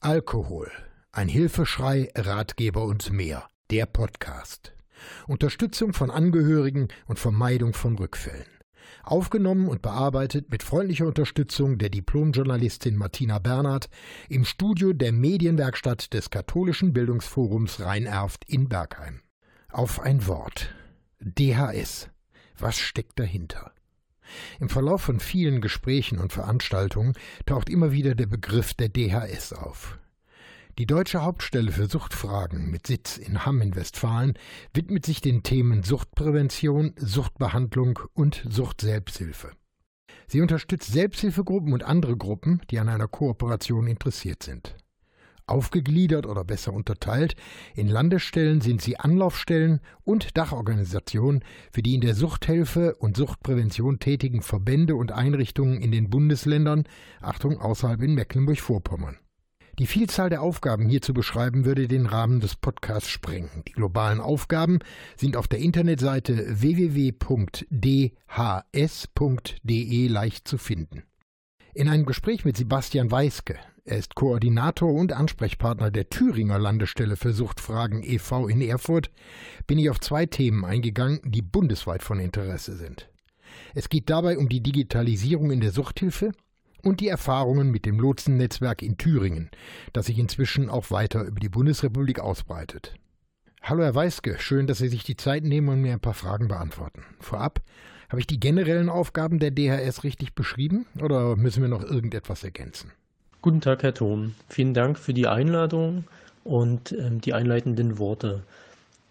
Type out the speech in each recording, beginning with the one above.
Alkohol. Ein Hilfeschrei, Ratgeber und mehr. Der Podcast. Unterstützung von Angehörigen und Vermeidung von Rückfällen. Aufgenommen und bearbeitet mit freundlicher Unterstützung der Diplomjournalistin Martina Bernhard im Studio der Medienwerkstatt des Katholischen Bildungsforums Rhein-Erft in Bergheim. Auf ein Wort. DHS. Was steckt dahinter? Im Verlauf von vielen Gesprächen und Veranstaltungen taucht immer wieder der Begriff der DHS auf. Die deutsche Hauptstelle für Suchtfragen mit Sitz in Hamm in Westfalen widmet sich den Themen Suchtprävention, Suchtbehandlung und Suchtselbsthilfe. Sie unterstützt Selbsthilfegruppen und andere Gruppen, die an einer Kooperation interessiert sind. Aufgegliedert oder besser unterteilt, in Landesstellen sind sie Anlaufstellen und Dachorganisationen für die in der Suchthilfe und Suchtprävention tätigen Verbände und Einrichtungen in den Bundesländern, Achtung, außerhalb in Mecklenburg-Vorpommern. Die Vielzahl der Aufgaben hier zu beschreiben, würde den Rahmen des Podcasts sprengen. Die globalen Aufgaben sind auf der Internetseite www.dhs.de leicht zu finden. In einem Gespräch mit Sebastian Weiske, er ist Koordinator und Ansprechpartner der Thüringer Landesstelle für Suchtfragen e.V. in Erfurt, bin ich auf zwei Themen eingegangen, die bundesweit von Interesse sind. Es geht dabei um die Digitalisierung in der Suchthilfe und die Erfahrungen mit dem Lotsennetzwerk in Thüringen, das sich inzwischen auch weiter über die Bundesrepublik ausbreitet. Hallo Herr Weiske, schön, dass Sie sich die Zeit nehmen und mir ein paar Fragen beantworten. Vorab, habe ich die generellen Aufgaben der DHS richtig beschrieben oder müssen wir noch irgendetwas ergänzen? Guten Tag, Herr Thom. Vielen Dank für die Einladung und ähm, die einleitenden Worte.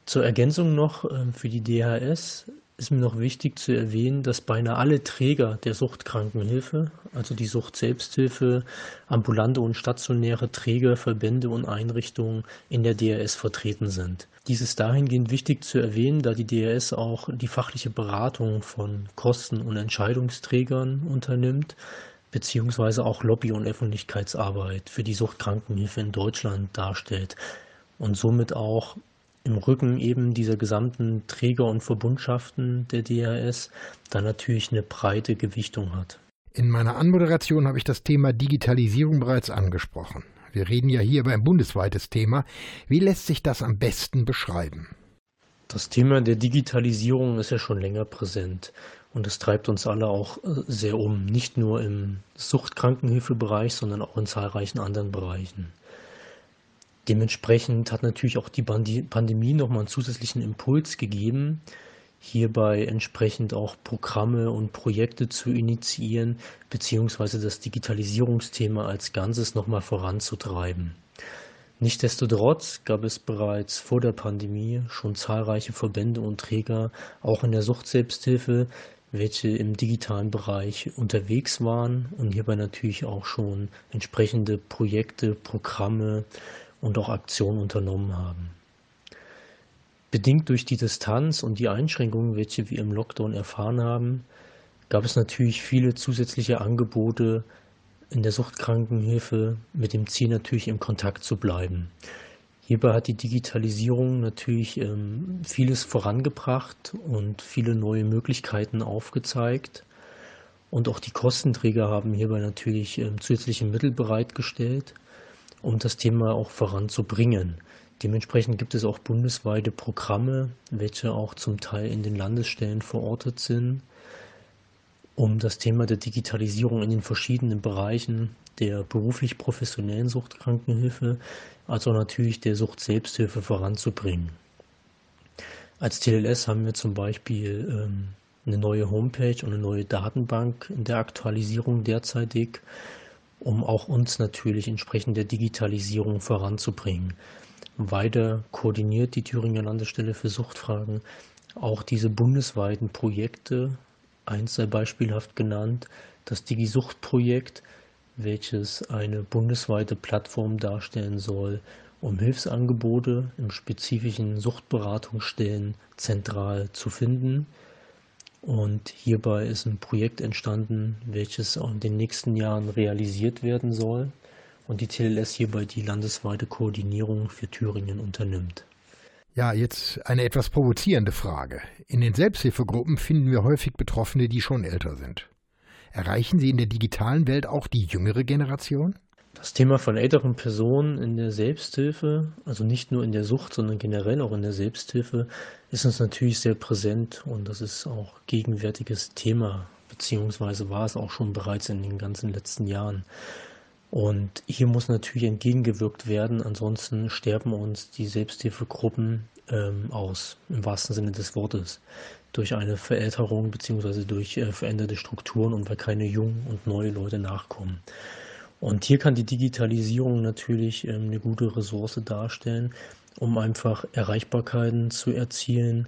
Zur Ergänzung noch ähm, für die DHS ist mir noch wichtig zu erwähnen, dass beinahe alle Träger der Suchtkrankenhilfe, also die Sucht-Selbsthilfe, ambulante und stationäre Träger, Verbände und Einrichtungen in der DRS vertreten sind. Dies ist dahingehend wichtig zu erwähnen, da die DRS auch die fachliche Beratung von Kosten- und Entscheidungsträgern unternimmt, beziehungsweise auch Lobby- und Öffentlichkeitsarbeit für die Suchtkrankenhilfe in Deutschland darstellt und somit auch im Rücken eben dieser gesamten Träger und Verbundschaften der DHS dann natürlich eine breite Gewichtung hat. In meiner Anmoderation habe ich das Thema Digitalisierung bereits angesprochen. Wir reden ja hier über ein bundesweites Thema. Wie lässt sich das am besten beschreiben? Das Thema der Digitalisierung ist ja schon länger präsent. Und das treibt uns alle auch äh, sehr um, nicht nur im Suchtkrankenhilfebereich, sondern auch in zahlreichen anderen Bereichen. Dementsprechend hat natürlich auch die Pandemie nochmal einen zusätzlichen Impuls gegeben, hierbei entsprechend auch Programme und Projekte zu initiieren, beziehungsweise das Digitalisierungsthema als Ganzes nochmal voranzutreiben. Nichtsdestotrotz gab es bereits vor der Pandemie schon zahlreiche Verbände und Träger, auch in der Suchtselbsthilfe, welche im digitalen Bereich unterwegs waren und hierbei natürlich auch schon entsprechende Projekte, Programme und auch Aktionen unternommen haben. Bedingt durch die Distanz und die Einschränkungen, welche wir im Lockdown erfahren haben, gab es natürlich viele zusätzliche Angebote in der Suchtkrankenhilfe mit dem Ziel natürlich im Kontakt zu bleiben. Hierbei hat die Digitalisierung natürlich ähm, vieles vorangebracht und viele neue Möglichkeiten aufgezeigt. Und auch die Kostenträger haben hierbei natürlich ähm, zusätzliche Mittel bereitgestellt, um das Thema auch voranzubringen. Dementsprechend gibt es auch bundesweite Programme, welche auch zum Teil in den Landesstellen verortet sind, um das Thema der Digitalisierung in den verschiedenen Bereichen der beruflich professionellen Suchtkrankenhilfe als auch natürlich der Sucht-Selbsthilfe voranzubringen. Als TLS haben wir zum Beispiel ähm, eine neue Homepage und eine neue Datenbank in der Aktualisierung derzeitig, um auch uns natürlich entsprechend der Digitalisierung voranzubringen. Weiter koordiniert die Thüringer Landesstelle für Suchtfragen auch diese bundesweiten Projekte. Eins sei beispielhaft genannt, das Digi-Sucht-Projekt, welches eine bundesweite Plattform darstellen soll, um Hilfsangebote im spezifischen Suchtberatungsstellen zentral zu finden. Und hierbei ist ein Projekt entstanden, welches in den nächsten Jahren realisiert werden soll und die TLS hierbei die landesweite Koordinierung für Thüringen unternimmt. Ja, jetzt eine etwas provozierende Frage. In den Selbsthilfegruppen finden wir häufig Betroffene, die schon älter sind. Erreichen Sie in der digitalen Welt auch die jüngere Generation? Das Thema von älteren Personen in der Selbsthilfe, also nicht nur in der Sucht, sondern generell auch in der Selbsthilfe, ist uns natürlich sehr präsent und das ist auch gegenwärtiges Thema, beziehungsweise war es auch schon bereits in den ganzen letzten Jahren. Und hier muss natürlich entgegengewirkt werden, ansonsten sterben uns die Selbsthilfegruppen ähm, aus, im wahrsten Sinne des Wortes, durch eine Verälterung beziehungsweise durch äh, veränderte Strukturen und weil keine jungen und neue Leute nachkommen. Und hier kann die Digitalisierung natürlich ähm, eine gute Ressource darstellen, um einfach Erreichbarkeiten zu erzielen,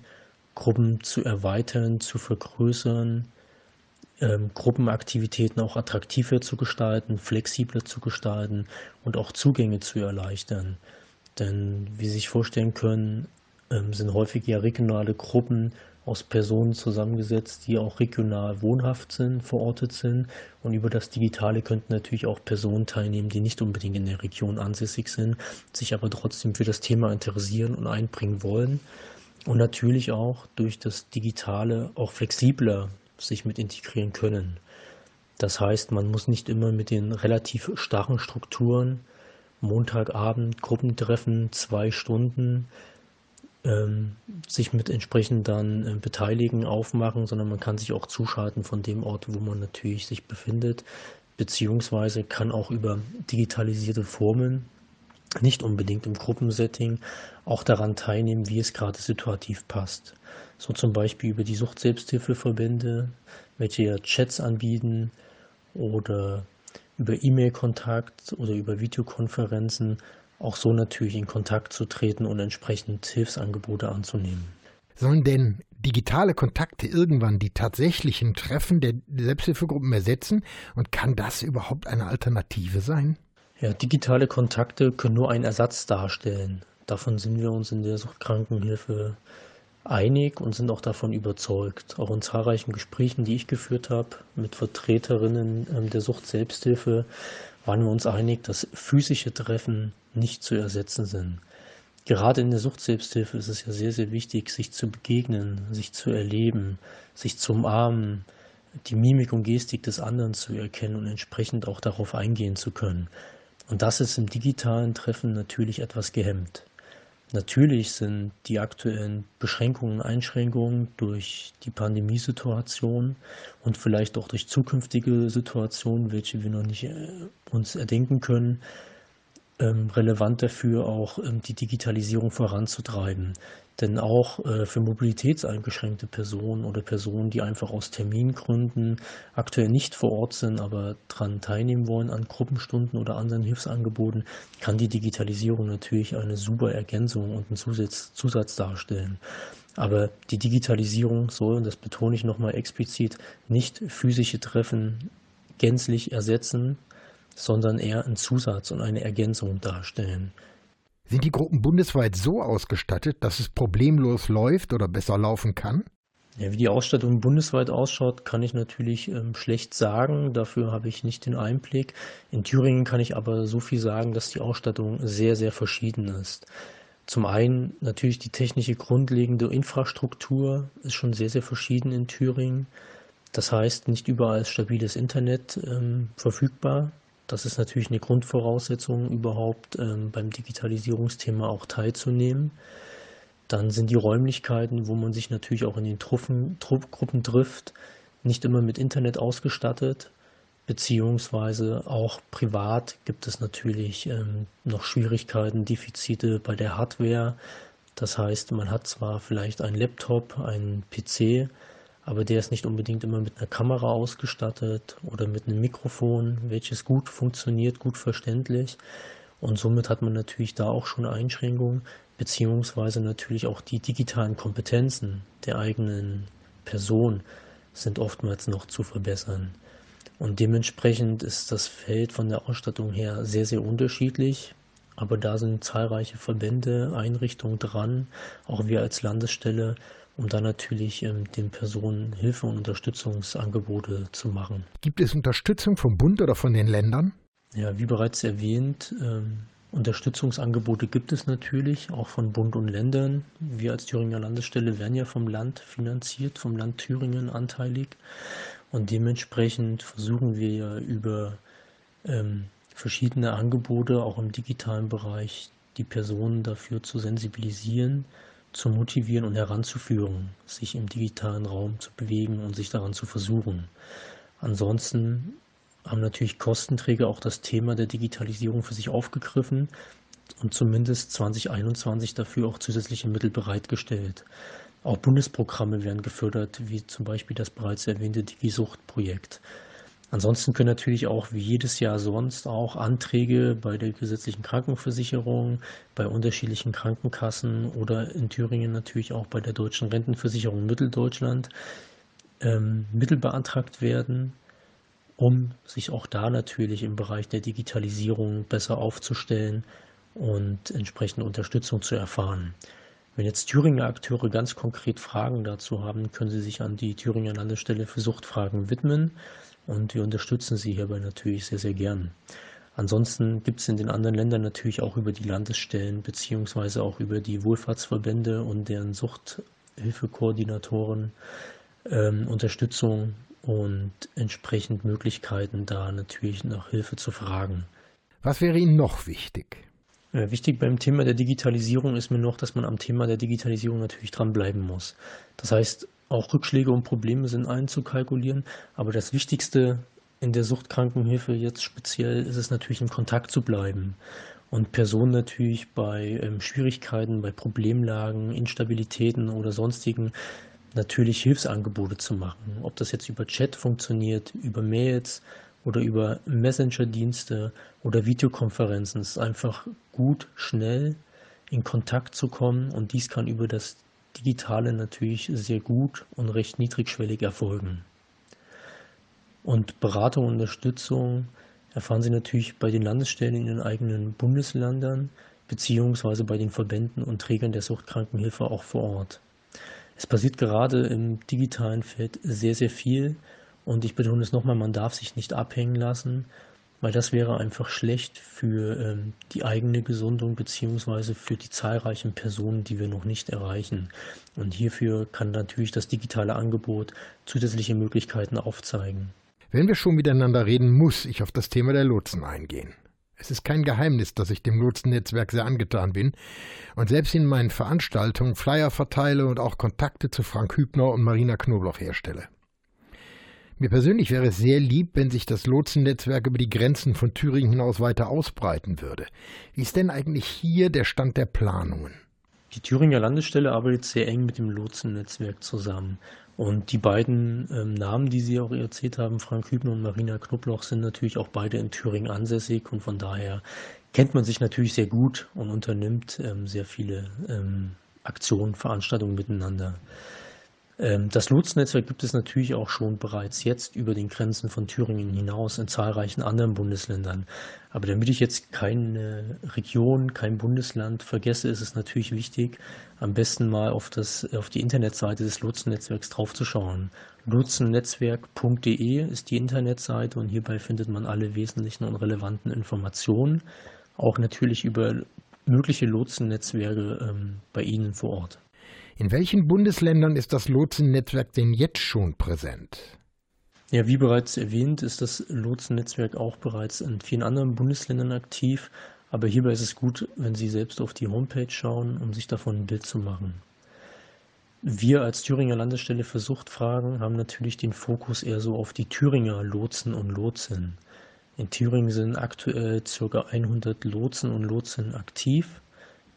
Gruppen zu erweitern, zu vergrößern, ähm, Gruppenaktivitäten auch attraktiver zu gestalten, flexibler zu gestalten und auch Zugänge zu erleichtern. Denn wie Sie sich vorstellen können, ähm, sind häufig ja regionale Gruppen aus Personen zusammengesetzt, die auch regional wohnhaft sind, verortet sind. Und über das Digitale könnten natürlich auch Personen teilnehmen, die nicht unbedingt in der Region ansässig sind, sich aber trotzdem für das Thema interessieren und einbringen wollen. Und natürlich auch durch das Digitale auch flexibler sich mit integrieren können. Das heißt, man muss nicht immer mit den relativ starren Strukturen Montagabend Gruppentreffen, zwei Stunden, sich mit entsprechend dann äh, beteiligen, aufmachen, sondern man kann sich auch zuschalten von dem Ort, wo man natürlich sich befindet, beziehungsweise kann auch über digitalisierte Formen, nicht unbedingt im Gruppensetting, auch daran teilnehmen, wie es gerade situativ passt. So zum Beispiel über die Sucht-Selbsthilfeverbände, welche Chats anbieten oder über E-Mail-Kontakt oder über Videokonferenzen auch so natürlich in Kontakt zu treten und entsprechend Hilfsangebote anzunehmen. Sollen denn digitale Kontakte irgendwann die tatsächlichen Treffen der Selbsthilfegruppen ersetzen? Und kann das überhaupt eine Alternative sein? Ja, digitale Kontakte können nur einen Ersatz darstellen. Davon sind wir uns in der Suchtkrankenhilfe einig und sind auch davon überzeugt. Auch in zahlreichen Gesprächen, die ich geführt habe mit Vertreterinnen ähm, der Sucht-Selbsthilfe, waren wir uns einig, dass physische Treffen nicht zu ersetzen sind. Gerade in der Sucht-Selbsthilfe ist es ja sehr, sehr wichtig, sich zu begegnen, sich zu erleben, sich zu umarmen, die Mimik und Gestik des anderen zu erkennen und entsprechend auch darauf eingehen zu können. Und das ist im digitalen Treffen natürlich etwas gehemmt. Natürlich sind die aktuellen Beschränkungen Einschränkungen durch die Pandemiesituation und vielleicht auch durch zukünftige Situationen, welche wir noch nicht äh, uns erdenken können, relevant dafür, auch ähm, die Digitalisierung voranzutreiben. Denn auch äh, für mobilitätseingeschränkte Personen oder Personen, die einfach aus Termingründen aktuell nicht vor Ort sind, aber daran teilnehmen wollen an Gruppenstunden oder anderen Hilfsangeboten, kann die Digitalisierung natürlich eine super Ergänzung und einen Zusatz, Zusatz darstellen. Aber die Digitalisierung soll, und das betone ich nochmal explizit, nicht physische Treffen gänzlich ersetzen, sondern eher einen Zusatz und eine Ergänzung darstellen. Sind die Gruppen bundesweit so ausgestattet, dass es problemlos läuft oder besser laufen kann? Ja, wie die Ausstattung bundesweit ausschaut, kann ich natürlich ähm, schlecht sagen. Dafür habe ich nicht den Einblick. In Thüringen kann ich aber so viel sagen, dass die Ausstattung sehr, sehr verschieden ist. Zum einen natürlich die technische grundlegende Infrastruktur ist schon sehr, sehr verschieden in Thüringen. Das heißt, nicht überall ist stabiles Internet ähm, verfügbar. Das ist natürlich eine Grundvoraussetzung, überhaupt ähm, beim Digitalisierungsthema auch teilzunehmen. Dann sind die Räumlichkeiten, wo man sich natürlich auch in den Truppen, Truppgruppen trifft, nicht immer mit Internet ausgestattet, beziehungsweise auch privat gibt es natürlich ähm, noch Schwierigkeiten, Defizite bei der Hardware. Das heißt, man hat zwar vielleicht einen Laptop, einen PC, aber der ist nicht unbedingt immer mit einer Kamera ausgestattet oder mit einem Mikrofon, welches gut funktioniert, gut verständlich. Und somit hat man natürlich da auch schon Einschränkungen, beziehungsweise natürlich auch die digitalen Kompetenzen der eigenen Person sind oftmals noch zu verbessern. Und dementsprechend ist das Feld von der Ausstattung her sehr, sehr unterschiedlich. Aber da sind zahlreiche Verbände, Einrichtungen dran, auch wir als Landesstelle, um dann natürlich ähm, den Personen Hilfe und Unterstützungsangebote zu machen. Gibt es Unterstützung vom Bund oder von den Ländern? Ja, wie bereits erwähnt, ähm, Unterstützungsangebote gibt es natürlich, auch von Bund und Ländern. Wir als Thüringer Landesstelle werden ja vom Land finanziert, vom Land Thüringen anteilig. Und dementsprechend versuchen wir ja über ähm, verschiedene Angebote auch im digitalen Bereich, die Personen dafür zu sensibilisieren, zu motivieren und heranzuführen, sich im digitalen Raum zu bewegen und sich daran zu versuchen. Ansonsten haben natürlich Kostenträger auch das Thema der Digitalisierung für sich aufgegriffen und zumindest 2021 dafür auch zusätzliche Mittel bereitgestellt. Auch Bundesprogramme werden gefördert, wie zum Beispiel das bereits erwähnte Digisucht-Projekt. Ansonsten können natürlich auch wie jedes Jahr sonst auch Anträge bei der gesetzlichen Krankenversicherung, bei unterschiedlichen Krankenkassen oder in Thüringen natürlich auch bei der Deutschen Rentenversicherung Mitteldeutschland ähm, Mittel beantragt werden, um sich auch da natürlich im Bereich der Digitalisierung besser aufzustellen und entsprechende Unterstützung zu erfahren. Wenn jetzt Thüringer Akteure ganz konkret Fragen dazu haben, können sie sich an die Thüringer Landesstelle für Suchtfragen widmen und wir unterstützen sie hierbei natürlich sehr, sehr gern. Ansonsten gibt es in den anderen Ländern natürlich auch über die Landesstellen beziehungsweise auch über die Wohlfahrtsverbände und deren Suchthilfekoordinatoren ähm, Unterstützung und entsprechend Möglichkeiten, da natürlich nach Hilfe zu fragen. Was wäre Ihnen noch wichtig? Äh, wichtig beim Thema der Digitalisierung ist mir noch, dass man am Thema der Digitalisierung natürlich dranbleiben muss. Das heißt, auch Rückschläge und Probleme sind einzukalkulieren, aber das Wichtigste in der Suchtkrankenhilfe jetzt speziell ist es natürlich in Kontakt zu bleiben und Personen natürlich bei ähm, Schwierigkeiten, bei Problemlagen, Instabilitäten oder sonstigen natürlich Hilfsangebote zu machen. Ob das jetzt über Chat funktioniert, über Mails, oder über Messenger-Dienste oder Videokonferenzen. Es ist einfach gut, schnell in Kontakt zu kommen und dies kann über das Digitale natürlich sehr gut und recht niedrigschwellig erfolgen. Und Beratung und Unterstützung erfahren Sie natürlich bei den Landesstellen in den eigenen Bundesländern beziehungsweise bei den Verbänden und Trägern der Suchtkrankenhilfe auch vor Ort. Es passiert gerade im digitalen Feld sehr, sehr viel und ich betone es nochmal, man darf sich nicht abhängen lassen, weil das wäre einfach schlecht für ähm, die eigene Gesundung beziehungsweise für die zahlreichen Personen, die wir noch nicht erreichen. Und hierfür kann natürlich das digitale Angebot zusätzliche Möglichkeiten aufzeigen. Wenn wir schon miteinander reden, muss ich auf das Thema der Lotsen eingehen. Es ist kein Geheimnis, dass ich dem Lotsennetzwerk sehr angetan bin und selbst in meinen Veranstaltungen Flyer verteile und auch Kontakte zu Frank Hübner und Marina Knobloch herstelle. Mir persönlich wäre es sehr lieb, wenn sich das Lotsennetzwerk über die Grenzen von Thüringen hinaus weiter ausbreiten würde. Wie ist denn eigentlich hier der Stand der Planungen? Die Thüringer Landesstelle arbeitet sehr eng mit dem Lotsennetzwerk zusammen. Und die beiden ähm, Namen, die Sie auch erzählt haben, Frank Hübner und Marina Knobloch, sind natürlich auch beide in Thüringen ansässig und von daher kennt man sich natürlich sehr gut und unternimmt ähm, sehr viele ähm, Aktionen, Veranstaltungen miteinander. Ähm, das Lotsennetzwerk gibt es natürlich auch schon bereits jetzt über den Grenzen von Thüringen hinaus in zahlreichen anderen Bundesländern. Aber damit ich jetzt keine Region, kein Bundesland vergesse, ist es natürlich wichtig, am besten mal auf, das, auf die Internetseite des Lotsennetzwerks draufzuschauen. Lotsennetzwerk.de ist die Internetseite und hierbei findet man alle wesentlichen und relevanten Informationen, auch natürlich über mögliche Lotsennetzwerke ähm, bei Ihnen vor Ort. In welchen Bundesländern ist das Lotsennetzwerk denn jetzt schon präsent? Ja, wie bereits erwähnt, ist das Lotsennetzwerk auch bereits in vielen anderen Bundesländern aktiv. Aber hierbei ist es gut, wenn Sie selbst auf die Homepage schauen, um sich davon ein Bild zu machen. Wir als Thüringer Landesstelle für Suchtfragen haben natürlich den Fokus eher so auf die Thüringer Lotsen und Lotsen. In Thüringen sind aktuell ca. 100 Lotsen und Lotsen aktiv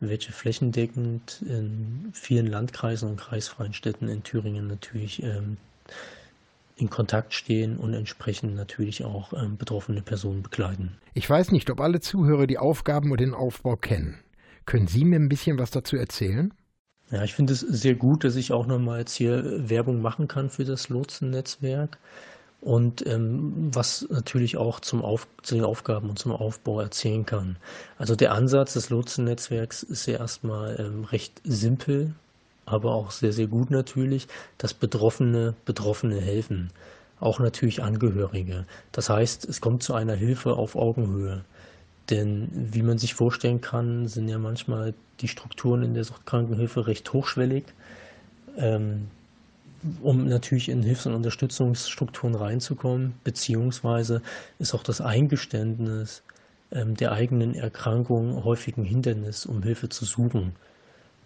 welche flächendeckend in vielen Landkreisen und kreisfreien Städten in Thüringen natürlich ähm, in Kontakt stehen und entsprechend natürlich auch ähm, betroffene Personen begleiten. Ich weiß nicht, ob alle Zuhörer die Aufgaben und den Aufbau kennen. Können Sie mir ein bisschen was dazu erzählen? Ja, ich finde es sehr gut, dass ich auch nochmal jetzt hier Werbung machen kann für das Lotsennetzwerk und ähm, was natürlich auch zum Auf, zu den Aufgaben und zum Aufbau erzählen kann. Also der Ansatz des Lotsennetzwerks ist ja erstmal ähm, recht simpel, aber auch sehr, sehr gut natürlich, dass Betroffene Betroffene helfen. Auch natürlich Angehörige. Das heißt, es kommt zu einer Hilfe auf Augenhöhe. Denn wie man sich vorstellen kann, sind ja manchmal die Strukturen in der Suchtkrankenhilfe recht hochschwellig. Ähm, um natürlich in Hilfs- und Unterstützungsstrukturen reinzukommen, beziehungsweise ist auch das Eingeständnis ähm, der eigenen Erkrankung häufig ein Hindernis, um Hilfe zu suchen.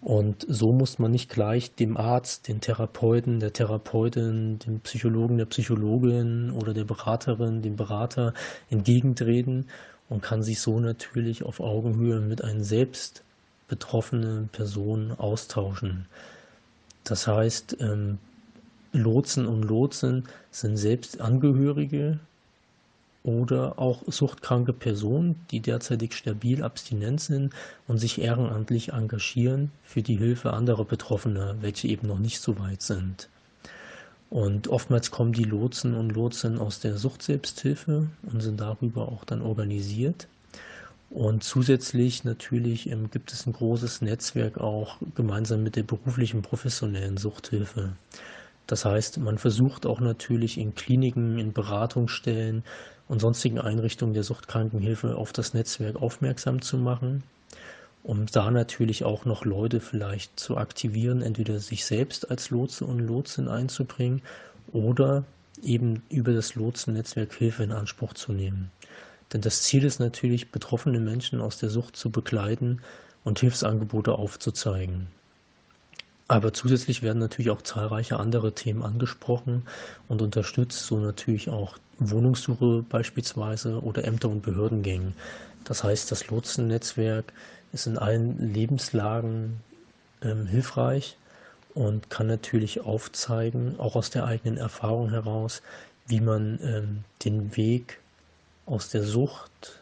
Und so muss man nicht gleich dem Arzt, den Therapeuten, der Therapeutin, dem Psychologen, der Psychologin oder der Beraterin, dem Berater entgegentreten und kann sich so natürlich auf Augenhöhe mit einer selbst betroffenen Person austauschen. Das heißt, ähm, Lotsen und Lotsen sind selbst Angehörige oder auch suchtkranke Personen, die derzeitig stabil abstinent sind und sich ehrenamtlich engagieren für die Hilfe anderer Betroffener, welche eben noch nicht so weit sind. Und oftmals kommen die Lotsen und Lotsen aus der Suchtselbsthilfe und sind darüber auch dann organisiert. Und zusätzlich natürlich ähm, gibt es ein großes Netzwerk auch gemeinsam mit der beruflichen professionellen Suchthilfe. Das heißt, man versucht auch natürlich in Kliniken, in Beratungsstellen und sonstigen Einrichtungen der Suchtkrankenhilfe auf das Netzwerk aufmerksam zu machen, um da natürlich auch noch Leute vielleicht zu aktivieren, entweder sich selbst als Lotse und Lotsin einzubringen oder eben über das Lotsen-Netzwerk Hilfe in Anspruch zu nehmen. Denn das Ziel ist natürlich, betroffene Menschen aus der Sucht zu begleiten und Hilfsangebote aufzuzeigen. Aber zusätzlich werden natürlich auch zahlreiche andere Themen angesprochen und unterstützt, so natürlich auch Wohnungssuche beispielsweise oder Ämter- und Behördengängen. Das heißt, das Lotsennetzwerk ist in allen Lebenslagen ähm, hilfreich und kann natürlich aufzeigen, auch aus der eigenen Erfahrung heraus, wie man ähm, den Weg aus der Sucht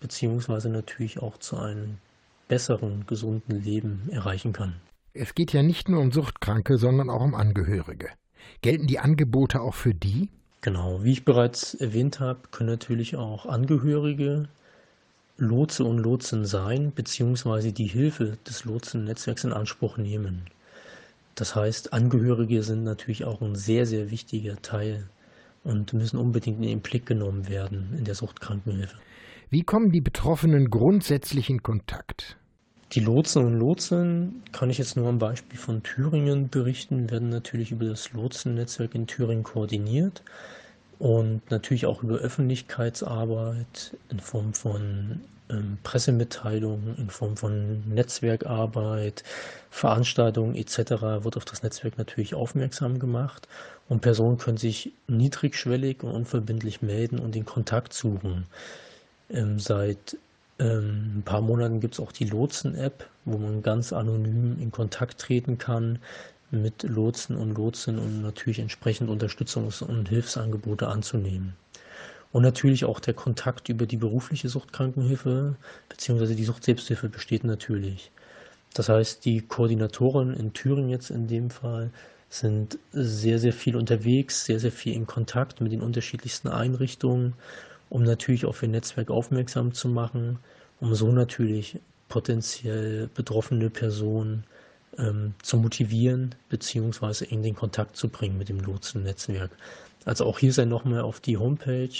beziehungsweise natürlich auch zu einem besseren, gesunden Leben erreichen kann. Es geht ja nicht nur um Suchtkranke, sondern auch um Angehörige. Gelten die Angebote auch für die? Genau, wie ich bereits erwähnt habe, können natürlich auch Angehörige Lotse und Lotsen sein, beziehungsweise die Hilfe des Lotsen-Netzwerks in Anspruch nehmen. Das heißt, Angehörige sind natürlich auch ein sehr, sehr wichtiger Teil und müssen unbedingt in den Blick genommen werden in der Suchtkrankenhilfe. Wie kommen die Betroffenen grundsätzlich in Kontakt? Die Lotsen und Lotsen, kann ich jetzt nur am Beispiel von Thüringen berichten, werden natürlich über das Lotsennetzwerk in Thüringen koordiniert und natürlich auch über Öffentlichkeitsarbeit in Form von ähm, Pressemitteilungen, in Form von Netzwerkarbeit, Veranstaltungen etc. wird auf das Netzwerk natürlich aufmerksam gemacht und Personen können sich niedrigschwellig und unverbindlich melden und den Kontakt suchen. Ähm, seit ähm, ein paar Monaten gibt es auch die Lotsen-App, wo man ganz anonym in Kontakt treten kann mit Lotsen und Lotsen und natürlich entsprechend Unterstützungs- und Hilfsangebote anzunehmen. Und natürlich auch der Kontakt über die berufliche Suchtkrankenhilfe bzw. die Suchtselbsthilfe besteht natürlich. Das heißt, die Koordinatoren in Thüringen jetzt in dem Fall sind sehr, sehr viel unterwegs, sehr, sehr viel in Kontakt mit den unterschiedlichsten Einrichtungen um natürlich auf ihr Netzwerk aufmerksam zu machen, um so natürlich potenziell betroffene Personen ähm, zu motivieren bzw. in den Kontakt zu bringen mit dem Lotsennetzwerk. Also auch hier sei nochmal auf die Homepage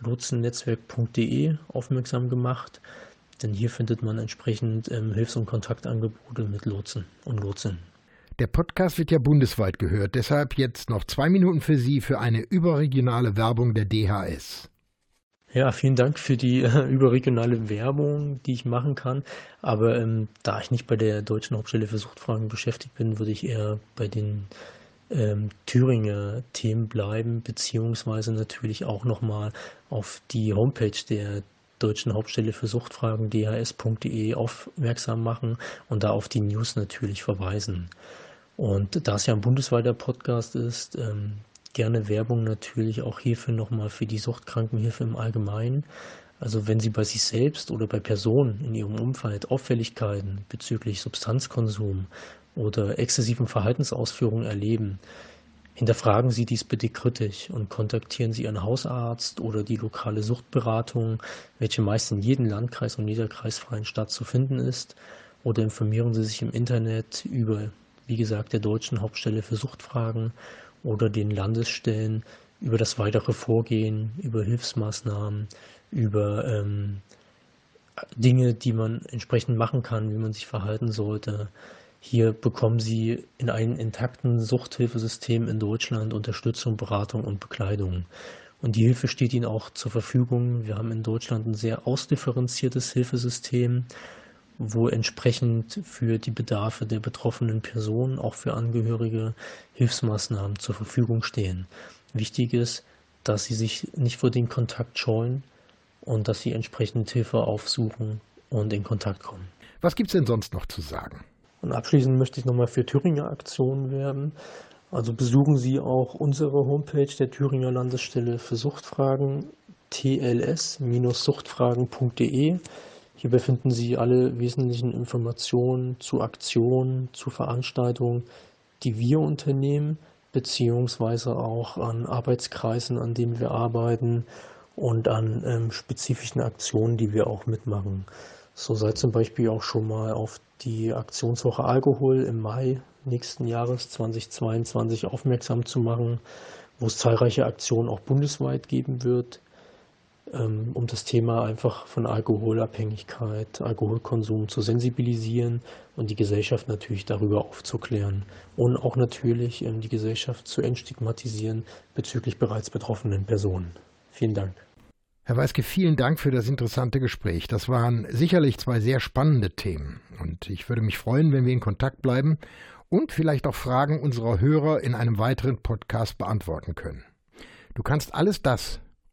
lotsennetzwerk.de aufmerksam gemacht, denn hier findet man entsprechend ähm, Hilfs- und Kontaktangebote mit Lotsen und Lotsinnen. Der Podcast wird ja bundesweit gehört, deshalb jetzt noch zwei Minuten für Sie für eine überregionale Werbung der DHS. Ja, vielen Dank für die äh, überregionale Werbung, die ich machen kann. Aber ähm, da ich nicht bei der Deutschen Hauptstelle für Suchtfragen beschäftigt bin, würde ich eher bei den ähm, Thüringer Themen bleiben, beziehungsweise natürlich auch nochmal auf die Homepage der Deutschen Hauptstelle für Suchtfragen dhs.de aufmerksam machen und da auf die News natürlich verweisen. Und da es ja ein bundesweiter Podcast ist, ähm, gerne Werbung natürlich auch hierfür nochmal für die Suchtkrankenhilfe im Allgemeinen. Also wenn Sie bei sich selbst oder bei Personen in Ihrem Umfeld Auffälligkeiten bezüglich Substanzkonsum oder exzessiven Verhaltensausführungen erleben, hinterfragen Sie dies bitte kritisch und kontaktieren Sie Ihren Hausarzt oder die lokale Suchtberatung, welche meist in jedem Landkreis und jeder kreisfreien Stadt zu finden ist, oder informieren Sie sich im Internet über, wie gesagt, der Deutschen Hauptstelle für Suchtfragen oder den Landesstellen über das weitere Vorgehen, über Hilfsmaßnahmen, über ähm, Dinge, die man entsprechend machen kann, wie man sich verhalten sollte. Hier bekommen Sie in einem intakten Suchthilfesystem in Deutschland Unterstützung, Beratung und Bekleidung. Und die Hilfe steht Ihnen auch zur Verfügung. Wir haben in Deutschland ein sehr ausdifferenziertes Hilfesystem, wo entsprechend für die Bedarfe der betroffenen Personen, auch für Angehörige, Hilfsmaßnahmen zur Verfügung stehen. Wichtig ist, dass Sie sich nicht vor dem Kontakt scheuen und dass Sie entsprechend Hilfe aufsuchen und in Kontakt kommen. Was gibt es denn sonst noch zu sagen? Und abschließend möchte ich nochmal für Thüringer Aktionen werben. Also besuchen Sie auch unsere Homepage der Thüringer Landesstelle für Suchtfragen tls-suchtfragen.de. Hierbei finden Sie alle wesentlichen Informationen zu Aktionen, zu Veranstaltungen, die wir unternehmen, beziehungsweise auch an Arbeitskreisen, an denen wir arbeiten und an ähm, spezifischen Aktionen, die wir auch mitmachen. So seid zum Beispiel auch schon mal auf die Aktionswoche Alkohol im Mai nächsten Jahres 2022 aufmerksam zu machen, wo es zahlreiche Aktionen auch bundesweit geben wird, um das Thema einfach von Alkoholabhängigkeit, Alkoholkonsum zu sensibilisieren und die Gesellschaft natürlich darüber aufzuklären und auch natürlich ähm, die Gesellschaft zu entstigmatisieren bezüglich bereits betroffenen Personen. Vielen Dank. Herr Weiske, vielen Dank für das interessante Gespräch. Das waren sicherlich zwei sehr spannende Themen. Und ich würde mich freuen, wenn wir in Kontakt bleiben und vielleicht auch Fragen unserer Hörer in einem weiteren Podcast beantworten können. Du kannst alles das